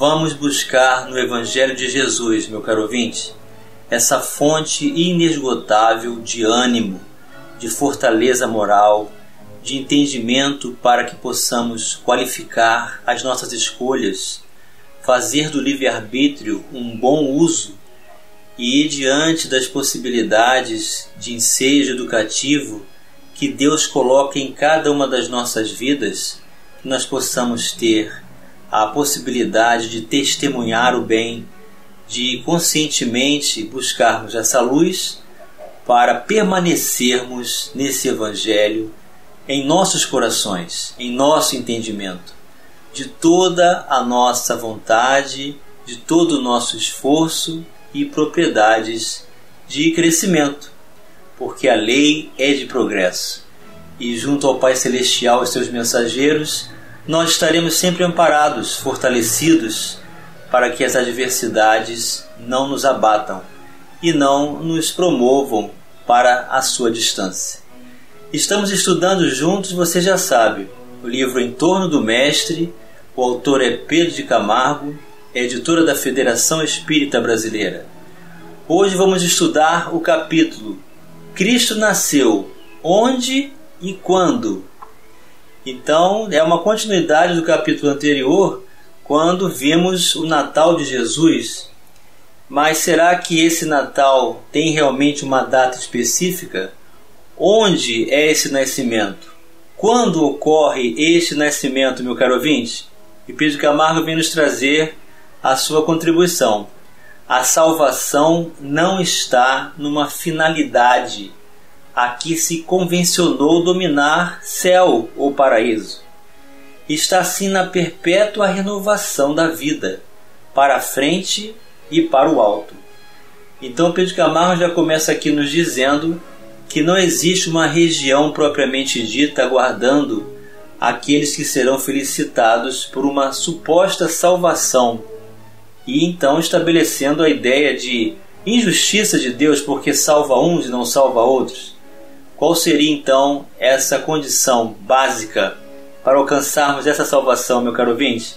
Vamos buscar no Evangelho de Jesus, meu caro ouvinte, essa fonte inesgotável de ânimo, de fortaleza moral, de entendimento para que possamos qualificar as nossas escolhas, fazer do livre-arbítrio um bom uso e, diante das possibilidades de ensejo educativo que Deus coloca em cada uma das nossas vidas, que nós possamos ter a possibilidade de testemunhar o bem, de conscientemente buscarmos essa luz para permanecermos nesse Evangelho em nossos corações, em nosso entendimento, de toda a nossa vontade, de todo o nosso esforço e propriedades de crescimento, porque a lei é de progresso. E junto ao Pai Celestial e seus mensageiros, nós estaremos sempre amparados, fortalecidos, para que as adversidades não nos abatam e não nos promovam para a sua distância. Estamos estudando juntos, você já sabe, o livro Em Torno do Mestre, o autor é Pedro de Camargo, é editora da Federação Espírita Brasileira. Hoje vamos estudar o capítulo Cristo nasceu onde e quando. Então, é uma continuidade do capítulo anterior, quando vimos o Natal de Jesus. Mas será que esse Natal tem realmente uma data específica? Onde é esse nascimento? Quando ocorre este nascimento, meu caro ouvinte? E Pedro Camargo vem nos trazer a sua contribuição. A salvação não está numa finalidade a que se convencionou dominar céu ou paraíso. Está sim na perpétua renovação da vida, para a frente e para o alto. Então Pedro Camargo já começa aqui nos dizendo que não existe uma região propriamente dita aguardando aqueles que serão felicitados por uma suposta salvação e então estabelecendo a ideia de injustiça de Deus porque salva uns e não salva outros. Qual seria então essa condição básica para alcançarmos essa salvação, meu caro ouvinte?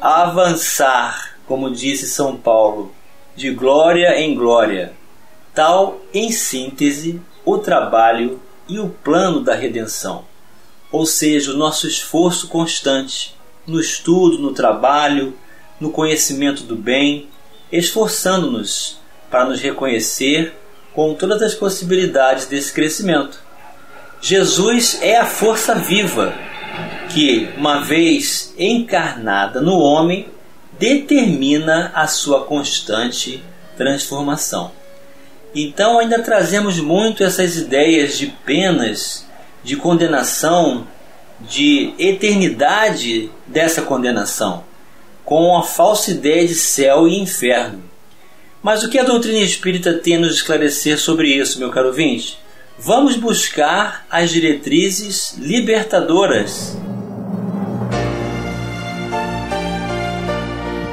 Avançar, como disse São Paulo, de glória em glória, tal, em síntese, o trabalho e o plano da redenção, ou seja, o nosso esforço constante no estudo, no trabalho, no conhecimento do bem, esforçando-nos para nos reconhecer com todas as possibilidades desse crescimento. Jesus é a força viva que, uma vez encarnada no homem, determina a sua constante transformação. Então, ainda trazemos muito essas ideias de penas, de condenação, de eternidade dessa condenação, com a falsa ideia de céu e inferno. Mas o que a doutrina espírita tem a nos esclarecer sobre isso, meu caro ouvinte? Vamos buscar as diretrizes libertadoras.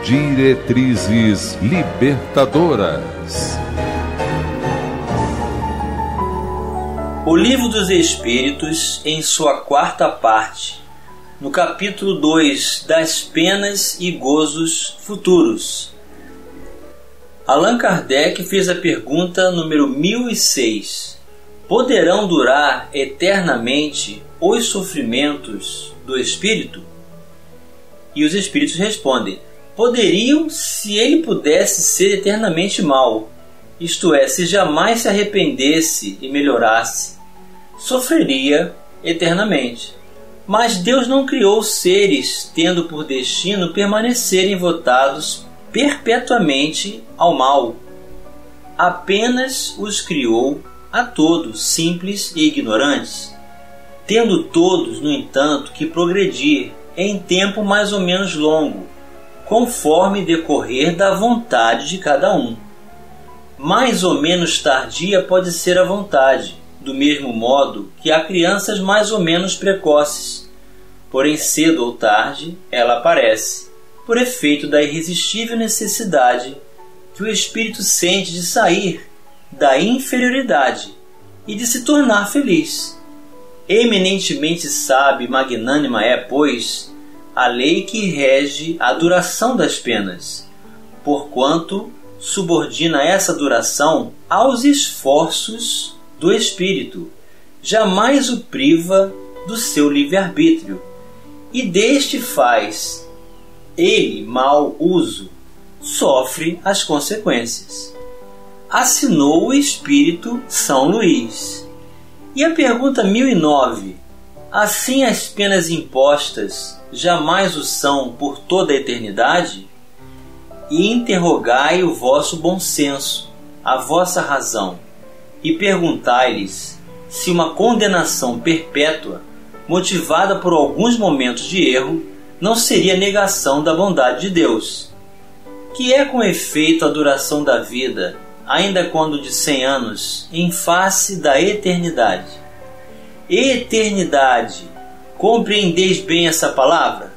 Diretrizes libertadoras. O Livro dos Espíritos, em sua quarta parte, no capítulo 2 das penas e gozos futuros, Allan Kardec fez a pergunta número 1006: Poderão durar eternamente os sofrimentos do espírito? E os espíritos respondem: Poderiam se ele pudesse ser eternamente mal, isto é, se jamais se arrependesse e melhorasse, sofreria eternamente. Mas Deus não criou seres tendo por destino permanecerem votados perpetuamente ao mal. Apenas os criou a todos, simples e ignorantes, tendo todos, no entanto, que progredir em tempo mais ou menos longo, conforme decorrer da vontade de cada um. Mais ou menos tardia pode ser a vontade, do mesmo modo que há crianças mais ou menos precoces. Porém, cedo ou tarde, ela aparece, por efeito da irresistível necessidade que o espírito sente de sair da inferioridade e de se tornar feliz. Eminentemente sábia e magnânima é, pois, a lei que rege a duração das penas, porquanto subordina essa duração aos esforços do espírito, jamais o priva do seu livre-arbítrio, e deste faz ele mau uso, sofre as consequências. Assinou o espírito São Luís. E a pergunta 1009: Assim as penas impostas jamais o são por toda a eternidade? E interrogai o vosso bom senso, a vossa razão, e perguntai-lhes se uma condenação perpétua, motivada por alguns momentos de erro, não seria negação da bondade de Deus. Que é com efeito a duração da vida, ainda quando de cem anos, em face da eternidade. Eternidade, compreendeis bem essa palavra?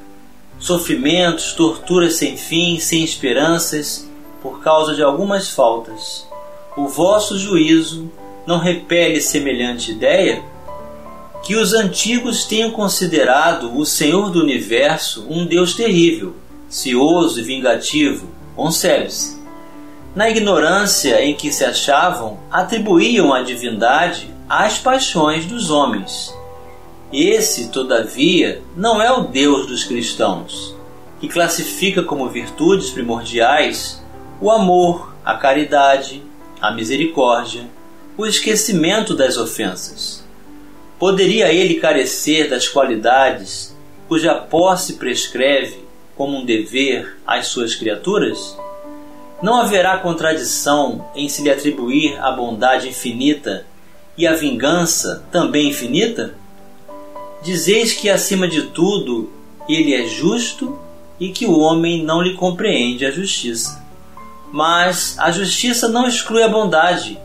Sofrimentos, torturas sem fim, sem esperanças, por causa de algumas faltas o vosso juízo não repele semelhante ideia? Que os antigos tenham considerado o Senhor do universo um Deus terrível, cioso e vingativo, concebe-se. Na ignorância em que se achavam, atribuíam a divindade às paixões dos homens. Esse, todavia, não é o Deus dos cristãos, que classifica como virtudes primordiais o amor, a caridade, a misericórdia, o esquecimento das ofensas. Poderia ele carecer das qualidades cuja posse prescreve como um dever às suas criaturas? Não haverá contradição em se lhe atribuir a bondade infinita e a vingança também infinita? Dizeis que, acima de tudo, ele é justo e que o homem não lhe compreende a justiça. Mas a justiça não exclui a bondade,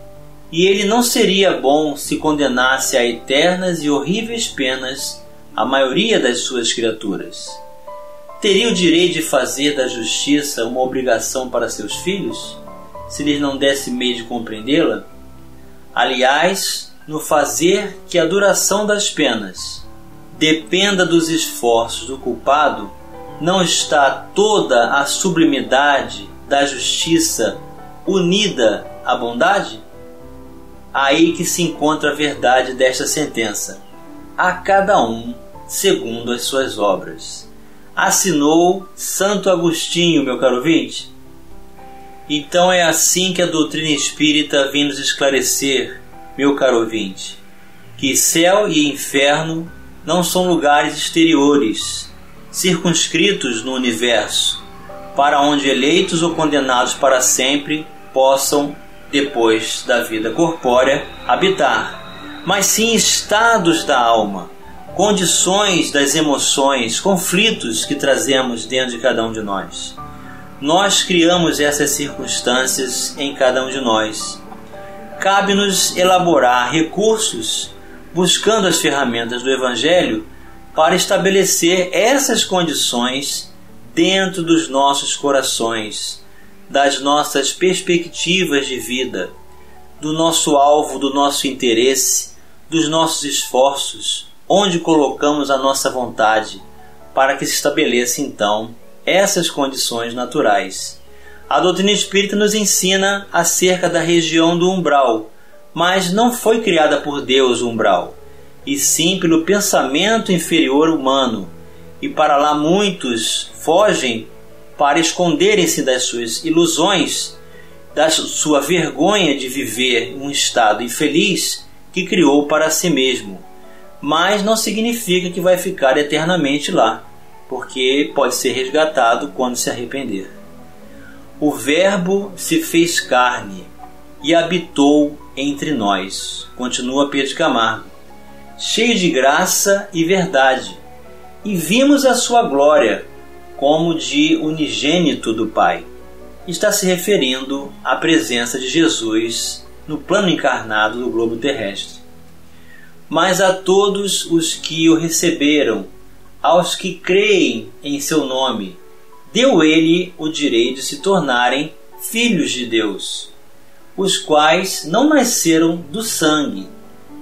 e ele não seria bom se condenasse a eternas e horríveis penas a maioria das suas criaturas. Teria o direito de fazer da justiça uma obrigação para seus filhos, se lhes não desse meio de compreendê-la? Aliás, no fazer que a duração das penas dependa dos esforços do culpado, não está toda a sublimidade da justiça unida à bondade? Aí que se encontra a verdade desta sentença. A cada um segundo as suas obras. Assinou Santo Agostinho, meu caro ouvinte. Então é assim que a doutrina espírita vem nos esclarecer, meu caro ouvinte, que céu e inferno não são lugares exteriores, circunscritos no universo, para onde eleitos ou condenados para sempre possam, depois da vida corpórea, habitar, mas sim estados da alma, condições das emoções, conflitos que trazemos dentro de cada um de nós. Nós criamos essas circunstâncias em cada um de nós. Cabe-nos elaborar recursos buscando as ferramentas do Evangelho para estabelecer essas condições dentro dos nossos corações, das nossas perspectivas de vida, do nosso alvo, do nosso interesse, dos nossos esforços, onde colocamos a nossa vontade, para que se estabeleça então essas condições naturais. A doutrina espírita nos ensina acerca da região do umbral, mas não foi criada por Deus o umbral, e sim pelo pensamento inferior humano, e para lá muitos fogem para esconderem-se das suas ilusões, da sua vergonha de viver um estado infeliz que criou para si mesmo. Mas não significa que vai ficar eternamente lá, porque pode ser resgatado quando se arrepender. O Verbo se fez carne e habitou entre nós, continua Pedro Camargo, cheio de graça e verdade e vimos a sua glória, como de unigênito do Pai. Está se referindo à presença de Jesus no plano encarnado do globo terrestre. Mas a todos os que o receberam, aos que creem em seu nome, deu ele o direito de se tornarem filhos de Deus, os quais não nasceram do sangue,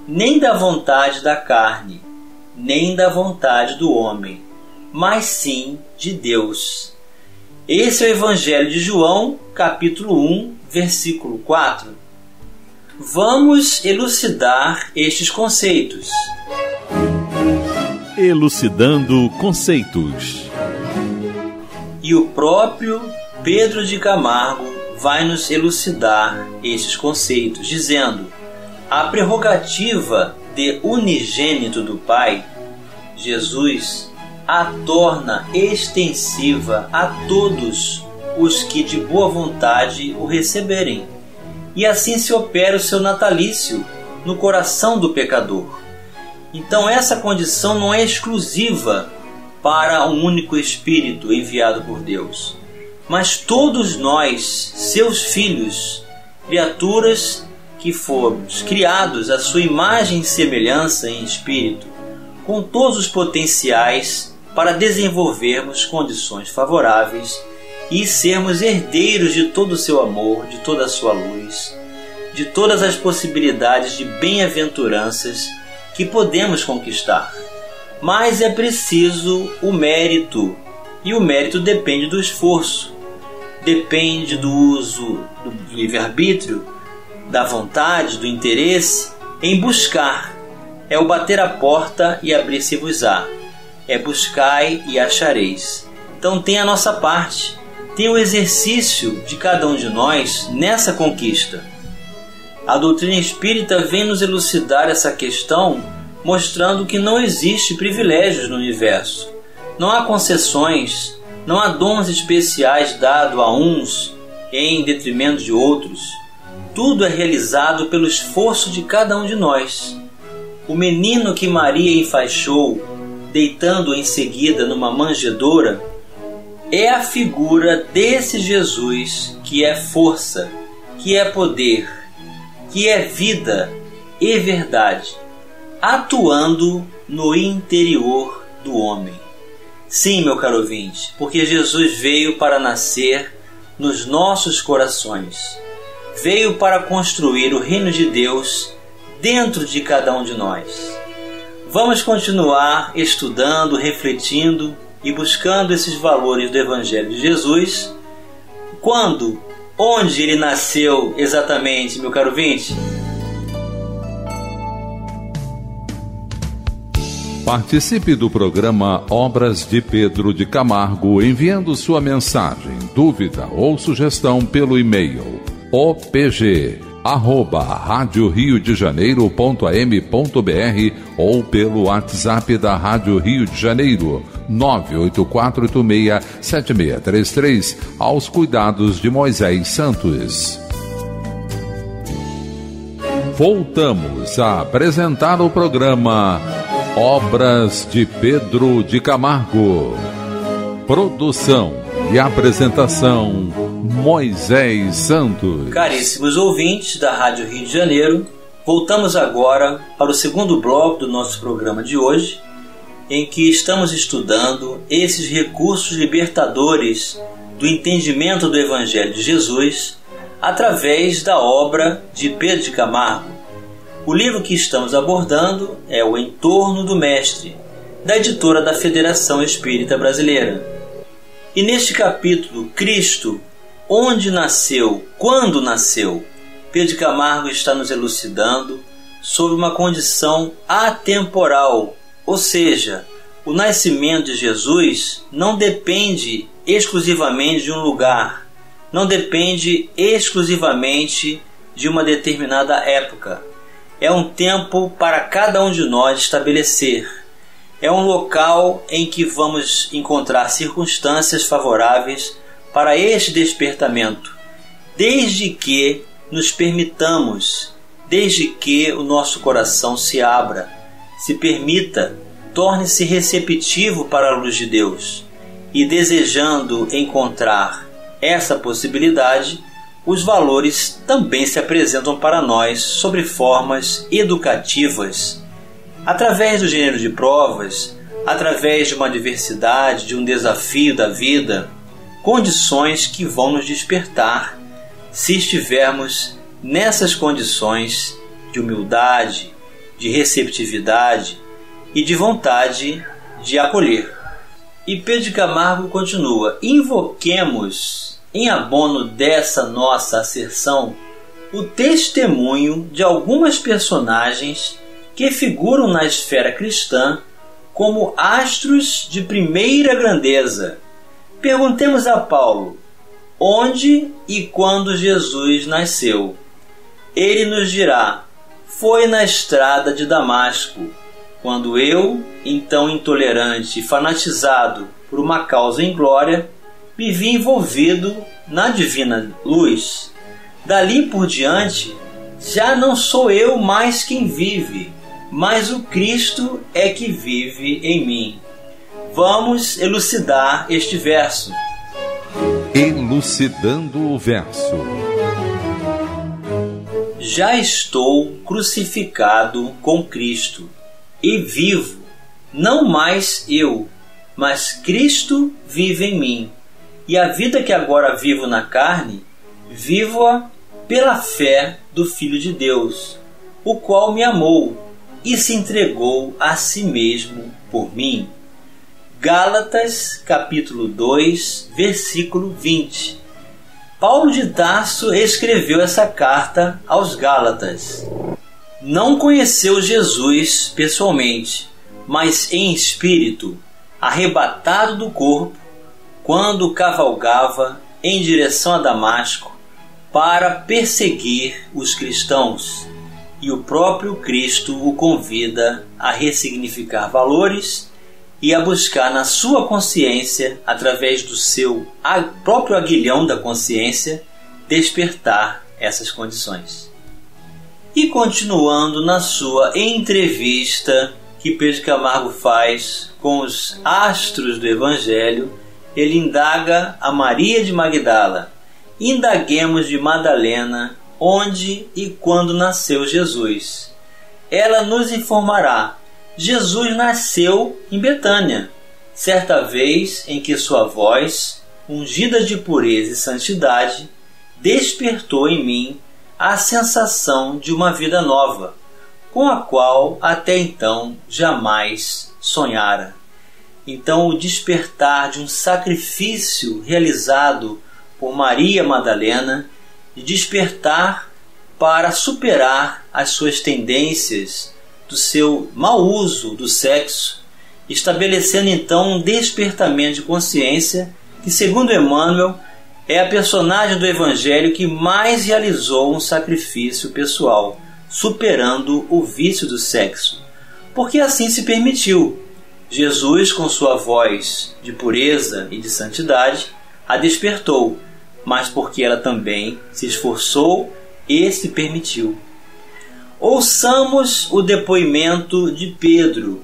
nem da vontade da carne, nem da vontade do homem, mas sim de Deus. Esse é o Evangelho de João, capítulo 1, versículo 4. Vamos elucidar estes conceitos. Elucidando conceitos. E o próprio Pedro de Camargo vai nos elucidar estes conceitos, dizendo: a prerrogativa de unigênito do Pai, Jesus, a torna extensiva a todos os que de boa vontade o receberem. E assim se opera o seu natalício no coração do pecador. Então, essa condição não é exclusiva para um único Espírito enviado por Deus, mas todos nós, seus filhos, criaturas que fomos criados à sua imagem e semelhança em espírito, com todos os potenciais para desenvolvermos condições favoráveis e sermos herdeiros de todo o seu amor, de toda a sua luz, de todas as possibilidades de bem-aventuranças que podemos conquistar. Mas é preciso o mérito, e o mérito depende do esforço, depende do uso do livre-arbítrio, da vontade, do interesse em buscar. É o bater a porta e abrir-se-vos-á. É buscai e achareis. Então tem a nossa parte, tem o exercício de cada um de nós nessa conquista. A doutrina espírita vem nos elucidar essa questão mostrando que não existe privilégios no universo. Não há concessões, não há dons especiais dados a uns em detrimento de outros. Tudo é realizado pelo esforço de cada um de nós. O menino que Maria enfaixou, deitando em seguida numa manjedoura, é a figura desse Jesus que é força, que é poder, que é vida e verdade atuando no interior do homem. Sim, meu caro ouvinte, porque Jesus veio para nascer nos nossos corações. Veio para construir o reino de Deus dentro de cada um de nós. Vamos continuar estudando, refletindo e buscando esses valores do Evangelho de Jesus. Quando, onde ele nasceu exatamente, meu caro ouvinte? Participe do programa Obras de Pedro de Camargo enviando sua mensagem, dúvida ou sugestão pelo e-mail opg de Janeiro.am.br ou pelo WhatsApp da Rádio Rio de Janeiro 984867633 aos cuidados de Moisés Santos. Voltamos a apresentar o programa Obras de Pedro de Camargo. Produção e apresentação Moisés Santos. Caríssimos ouvintes da Rádio Rio de Janeiro, voltamos agora para o segundo bloco do nosso programa de hoje, em que estamos estudando esses recursos libertadores do entendimento do Evangelho de Jesus através da obra de Pedro de Camargo o livro que estamos abordando é O Entorno do Mestre, da editora da Federação Espírita Brasileira. E neste capítulo, Cristo, onde nasceu, quando nasceu, Pedro Camargo está nos elucidando sobre uma condição atemporal, ou seja, o nascimento de Jesus não depende exclusivamente de um lugar, não depende exclusivamente de uma determinada época é um tempo para cada um de nós estabelecer. É um local em que vamos encontrar circunstâncias favoráveis para este despertamento, desde que nos permitamos, desde que o nosso coração se abra, se permita, torne-se receptivo para a luz de Deus. e desejando encontrar essa possibilidade, os valores também se apresentam para nós sobre formas educativas, através do gênero de provas, através de uma diversidade, de um desafio da vida, condições que vão nos despertar se estivermos nessas condições de humildade, de receptividade e de vontade de acolher. E Pedro Camargo continua: invoquemos em abono dessa nossa asserção, o testemunho de algumas personagens que figuram na esfera cristã como astros de primeira grandeza. Perguntemos a Paulo onde e quando Jesus nasceu. Ele nos dirá: Foi na estrada de Damasco, quando eu, então intolerante e fanatizado por uma causa em glória, me vi envolvido na divina luz. Dali por diante, já não sou eu mais quem vive, mas o Cristo é que vive em mim. Vamos elucidar este verso. Elucidando o verso. Já estou crucificado com Cristo e vivo, não mais eu, mas Cristo vive em mim. E a vida que agora vivo na carne, vivo-a pela fé do Filho de Deus, o qual me amou e se entregou a si mesmo por mim. Gálatas capítulo 2, versículo 20. Paulo de Tarso escreveu essa carta aos Gálatas. Não conheceu Jesus pessoalmente, mas em espírito, arrebatado do corpo, quando cavalgava em direção a Damasco para perseguir os cristãos, e o próprio Cristo o convida a ressignificar valores e a buscar na sua consciência, através do seu próprio aguilhão da consciência, despertar essas condições. E continuando na sua entrevista que Pedro Camargo faz com os astros do Evangelho, ele indaga a Maria de Magdala. Indaguemos de Madalena onde e quando nasceu Jesus. Ela nos informará. Jesus nasceu em Betânia, certa vez em que sua voz, ungida de pureza e santidade, despertou em mim a sensação de uma vida nova, com a qual até então jamais sonhara. Então, o despertar de um sacrifício realizado por Maria Madalena, de despertar para superar as suas tendências do seu mau uso do sexo, estabelecendo então um despertamento de consciência que, segundo Emmanuel, é a personagem do Evangelho que mais realizou um sacrifício pessoal, superando o vício do sexo, porque assim se permitiu, Jesus, com sua voz de pureza e de santidade, a despertou, mas porque ela também se esforçou e se permitiu. Ouçamos o depoimento de Pedro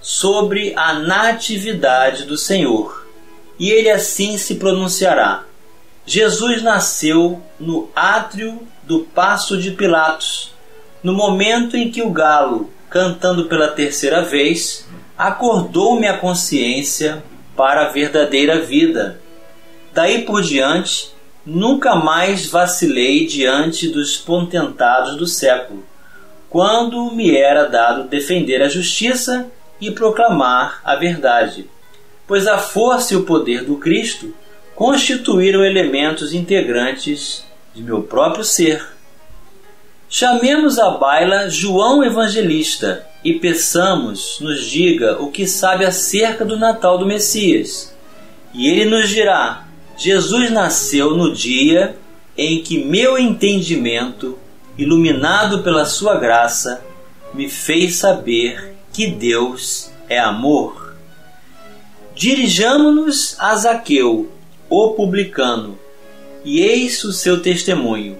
sobre a natividade do Senhor, e ele assim se pronunciará: Jesus nasceu no átrio do Paço de Pilatos, no momento em que o galo, cantando pela terceira vez, acordou-me a consciência para a verdadeira vida. Daí por diante, nunca mais vacilei diante dos potentados do século, quando me era dado defender a justiça e proclamar a verdade, pois a força e o poder do Cristo constituíram elementos integrantes de meu próprio ser. Chamemos à baila João Evangelista e peçamos nos diga o que sabe acerca do Natal do Messias. E ele nos dirá: Jesus nasceu no dia em que meu entendimento, iluminado pela sua graça, me fez saber que Deus é amor. Dirijamo-nos a Zaqueu, o publicano, e eis o seu testemunho.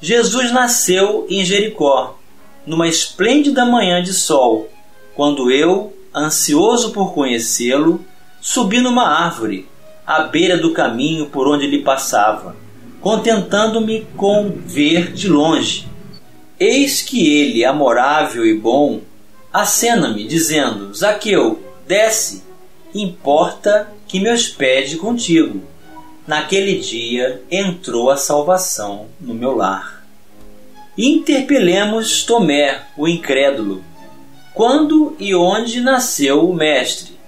Jesus nasceu em Jericó numa esplêndida manhã de sol, quando eu, ansioso por conhecê-lo, subi numa árvore, à beira do caminho por onde ele passava, contentando-me com ver de longe. Eis que ele, amorável e bom, acena-me, dizendo: Zaqueu, desce, importa que me hospede contigo. Naquele dia entrou a salvação no meu lar. Interpelemos Tomé, o incrédulo. Quando e onde nasceu o Mestre?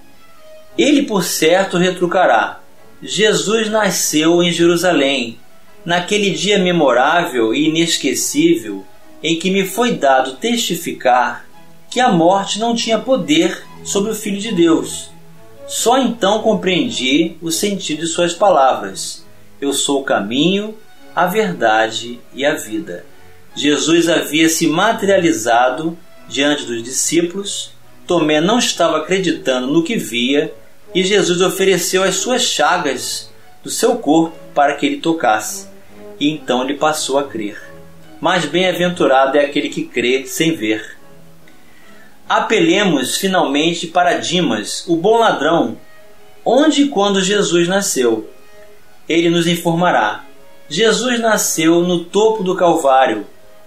Ele, por certo, retrucará: Jesus nasceu em Jerusalém, naquele dia memorável e inesquecível em que me foi dado testificar que a morte não tinha poder sobre o Filho de Deus. Só então compreendi o sentido de suas palavras. Eu sou o caminho, a verdade e a vida. Jesus havia se materializado diante dos discípulos. Tomé não estava acreditando no que via e Jesus ofereceu as suas chagas do seu corpo para que ele tocasse. E então ele passou a crer. Mas bem-aventurado é aquele que crê sem ver. Apelemos finalmente para Dimas, o bom ladrão, onde e quando Jesus nasceu. Ele nos informará. Jesus nasceu no topo do Calvário,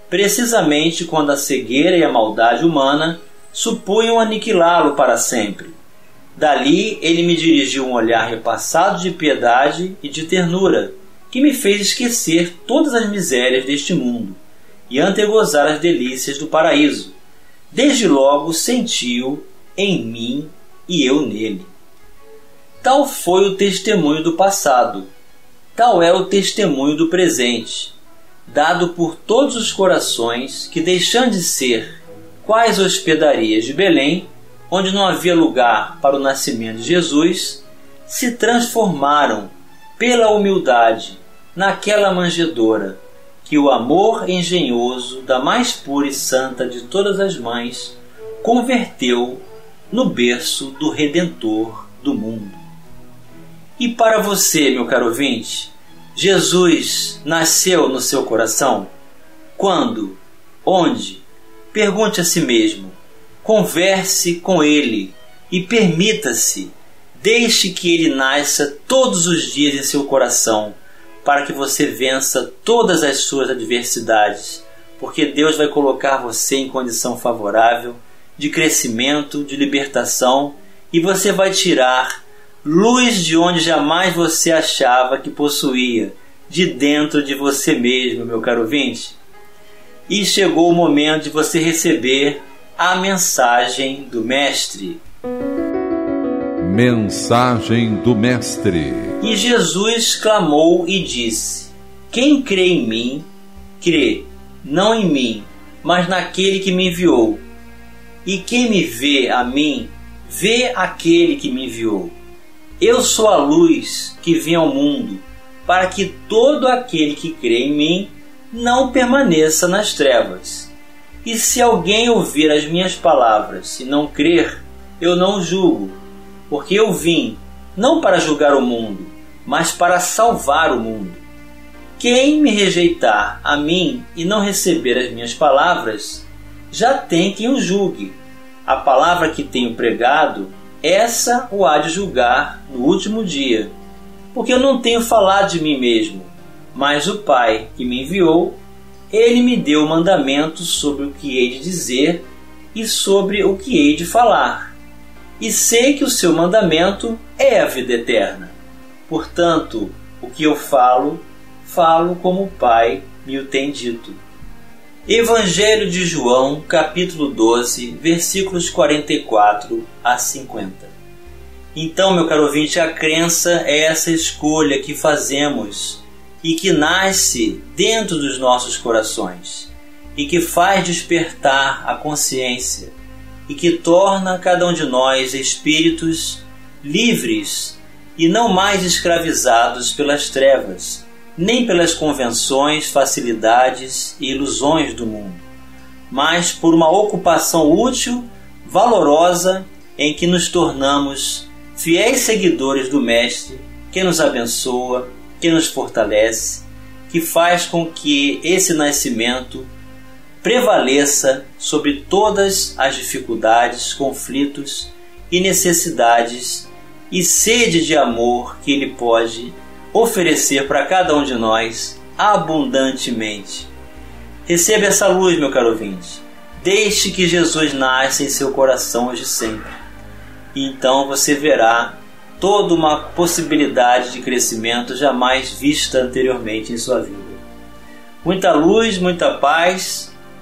precisamente quando a cegueira e a maldade humana supunham aniquilá-lo para sempre. Dali ele me dirigiu um olhar repassado de piedade e de ternura, que me fez esquecer todas as misérias deste mundo e antegozar as delícias do paraíso desde logo sentiu em mim e eu nele. Tal foi o testemunho do passado, tal é o testemunho do presente, dado por todos os corações que, deixando de ser quais hospedarias de Belém, onde não havia lugar para o nascimento de Jesus, se transformaram pela humildade naquela manjedoura que o amor engenhoso da mais pura e santa de todas as mães converteu no berço do Redentor do mundo. E para você, meu caro ouvinte, Jesus nasceu no seu coração? Quando? Onde? Pergunte a si mesmo. Converse com Ele e permita-se, deixe que Ele nasça todos os dias em seu coração para que você vença todas as suas adversidades, porque Deus vai colocar você em condição favorável de crescimento, de libertação e você vai tirar luz de onde jamais você achava que possuía, de dentro de você mesmo, meu caro ouvinte. E chegou o momento de você receber a mensagem do Mestre. Mensagem do Mestre. E Jesus clamou e disse: Quem crê em mim, crê, não em mim, mas naquele que me enviou. E quem me vê a mim, vê aquele que me enviou. Eu sou a luz que vem ao mundo, para que todo aquele que crê em mim não permaneça nas trevas. E se alguém ouvir as minhas palavras e não crer, eu não julgo porque eu vim não para julgar o mundo, mas para salvar o mundo. Quem me rejeitar a mim e não receber as minhas palavras, já tem quem o julgue. A palavra que tenho pregado, essa o há de julgar no último dia. Porque eu não tenho falado de mim mesmo, mas o Pai que me enviou, ele me deu mandamentos sobre o que hei de dizer e sobre o que hei de falar e sei que o seu mandamento é a vida eterna. Portanto, o que eu falo, falo como o Pai me o tem dito. Evangelho de João, capítulo 12, versículos 44 a 50. Então, meu caro ouvinte, a crença é essa escolha que fazemos e que nasce dentro dos nossos corações e que faz despertar a consciência e que torna cada um de nós espíritos livres e não mais escravizados pelas trevas, nem pelas convenções, facilidades e ilusões do mundo, mas por uma ocupação útil, valorosa, em que nos tornamos fiéis seguidores do Mestre, que nos abençoa, que nos fortalece, que faz com que esse nascimento prevaleça sobre todas as dificuldades, conflitos e necessidades e sede de amor que Ele pode oferecer para cada um de nós abundantemente. Receba essa luz, meu caro ouvinte. Deixe que Jesus nasça em seu coração hoje sempre. E então você verá toda uma possibilidade de crescimento jamais vista anteriormente em sua vida. Muita luz, muita paz,